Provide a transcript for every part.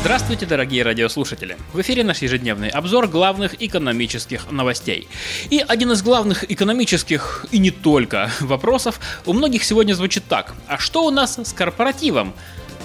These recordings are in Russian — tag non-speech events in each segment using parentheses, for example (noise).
Здравствуйте, дорогие радиослушатели! В эфире наш ежедневный обзор главных экономических новостей. И один из главных экономических, и не только, (laughs) вопросов у многих сегодня звучит так. А что у нас с корпоративом?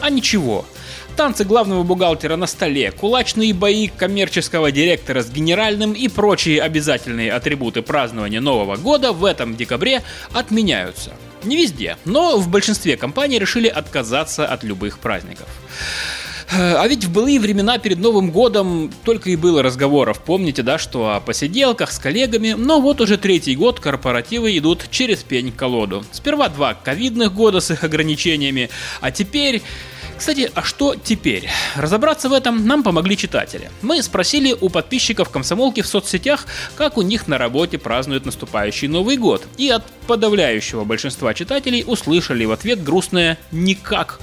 А ничего. Танцы главного бухгалтера на столе, кулачные бои коммерческого директора с генеральным и прочие обязательные атрибуты празднования Нового года в этом декабре отменяются. Не везде, но в большинстве компаний решили отказаться от любых праздников. А ведь в былые времена перед Новым годом только и было разговоров. Помните, да, что о посиделках с коллегами, но вот уже третий год корпоративы идут через пень-колоду. Сперва два ковидных года с их ограничениями, а теперь кстати, а что теперь? Разобраться в этом нам помогли читатели. Мы спросили у подписчиков комсомолки в соцсетях, как у них на работе празднуют наступающий Новый год. И от подавляющего большинства читателей услышали в ответ грустное «никак».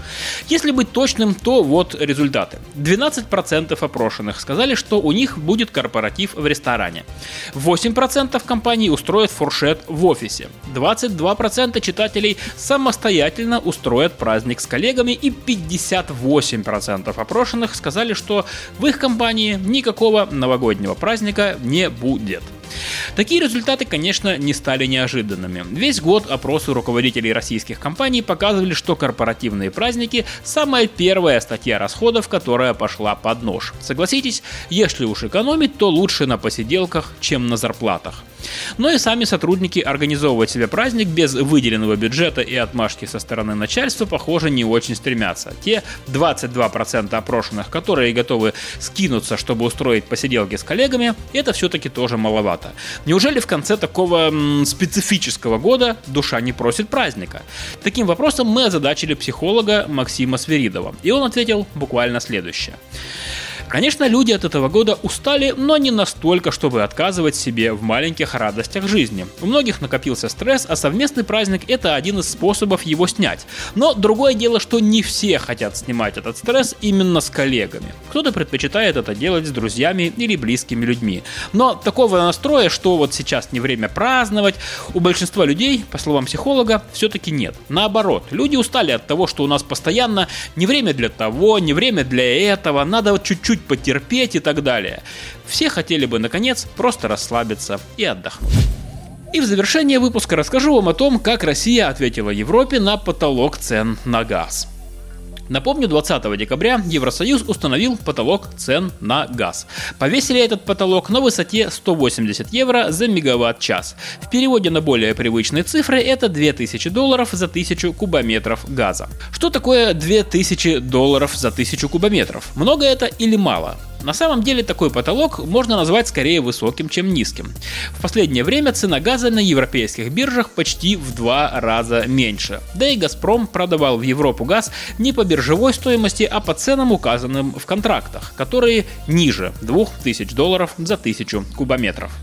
Если быть точным, то вот результаты. 12% опрошенных сказали, что у них будет корпоратив в ресторане. 8% компаний устроят фуршет в офисе. 22% читателей самостоятельно устроят праздник с коллегами и 50 58% опрошенных сказали, что в их компании никакого новогоднего праздника не будет. Такие результаты, конечно, не стали неожиданными. Весь год опросы руководителей российских компаний показывали, что корпоративные праздники – самая первая статья расходов, которая пошла под нож. Согласитесь, если уж экономить, то лучше на посиделках, чем на зарплатах. Но и сами сотрудники организовывать себе праздник без выделенного бюджета и отмашки со стороны начальства, похоже, не очень стремятся. Те 22% опрошенных, которые готовы скинуться, чтобы устроить посиделки с коллегами, это все-таки тоже маловато. Неужели в конце такого специфического года душа не просит праздника? Таким вопросом мы озадачили психолога Максима Сверидова, и он ответил буквально следующее. Конечно, люди от этого года устали, но не настолько, чтобы отказывать себе в маленьких радостях жизни. У многих накопился стресс, а совместный праздник – это один из способов его снять. Но другое дело, что не все хотят снимать этот стресс именно с коллегами. Кто-то предпочитает это делать с друзьями или близкими людьми. Но такого настроя, что вот сейчас не время праздновать, у большинства людей, по словам психолога, все-таки нет. Наоборот, люди устали от того, что у нас постоянно не время для того, не время для этого, надо вот чуть-чуть чуть потерпеть и так далее. Все хотели бы, наконец, просто расслабиться и отдохнуть. И в завершение выпуска расскажу вам о том, как Россия ответила Европе на потолок цен на газ. Напомню, 20 декабря Евросоюз установил потолок цен на газ. Повесили этот потолок на высоте 180 евро за мегаватт-час. В переводе на более привычные цифры это 2000 долларов за 1000 кубометров газа. Что такое 2000 долларов за 1000 кубометров? Много это или мало? На самом деле такой потолок можно назвать скорее высоким, чем низким. В последнее время цена газа на европейских биржах почти в два раза меньше. Да и Газпром продавал в Европу газ не по биржевой стоимости, а по ценам, указанным в контрактах, которые ниже 2000 долларов за 1000 кубометров.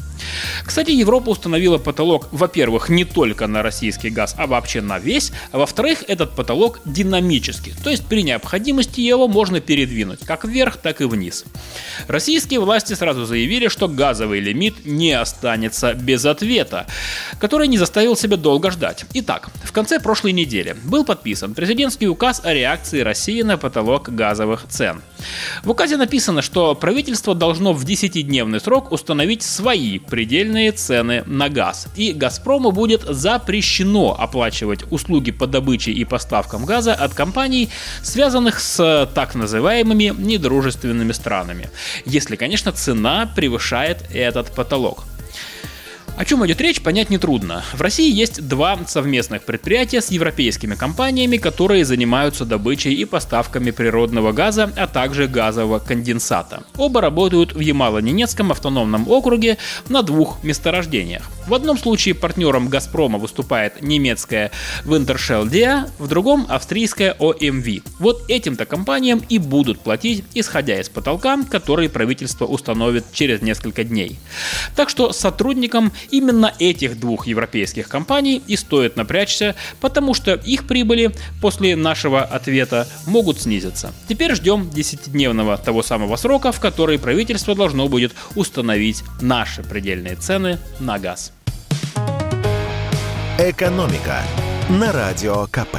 Кстати, Европа установила потолок, во-первых, не только на российский газ, а вообще на весь, а во-вторых, этот потолок динамический, то есть при необходимости его можно передвинуть как вверх, так и вниз. Российские власти сразу заявили, что газовый лимит не останется без ответа, который не заставил себя долго ждать. Итак, в конце прошлой недели был подписан президентский указ о реакции России на потолок газовых цен. В указе написано, что правительство должно в 10-дневный срок установить свои предельные цены на газ. И «Газпрому» будет запрещено оплачивать услуги по добыче и поставкам газа от компаний, связанных с так называемыми недружественными странами. Если, конечно, цена превышает этот потолок. О чем идет речь, понять нетрудно. В России есть два совместных предприятия с европейскими компаниями, которые занимаются добычей и поставками природного газа, а также газового конденсата. Оба работают в Ямало-Ненецком автономном округе на двух месторождениях. В одном случае партнером «Газпрома» выступает немецкая Wintershell Dea, в другом – австрийская OMV. Вот этим-то компаниям и будут платить, исходя из потолка, который правительство установит через несколько дней. Так что сотрудникам именно этих двух европейских компаний и стоит напрячься, потому что их прибыли после нашего ответа могут снизиться. Теперь ждем 10-дневного того самого срока, в который правительство должно будет установить наши предельные цены на газ. Экономика на радио КП.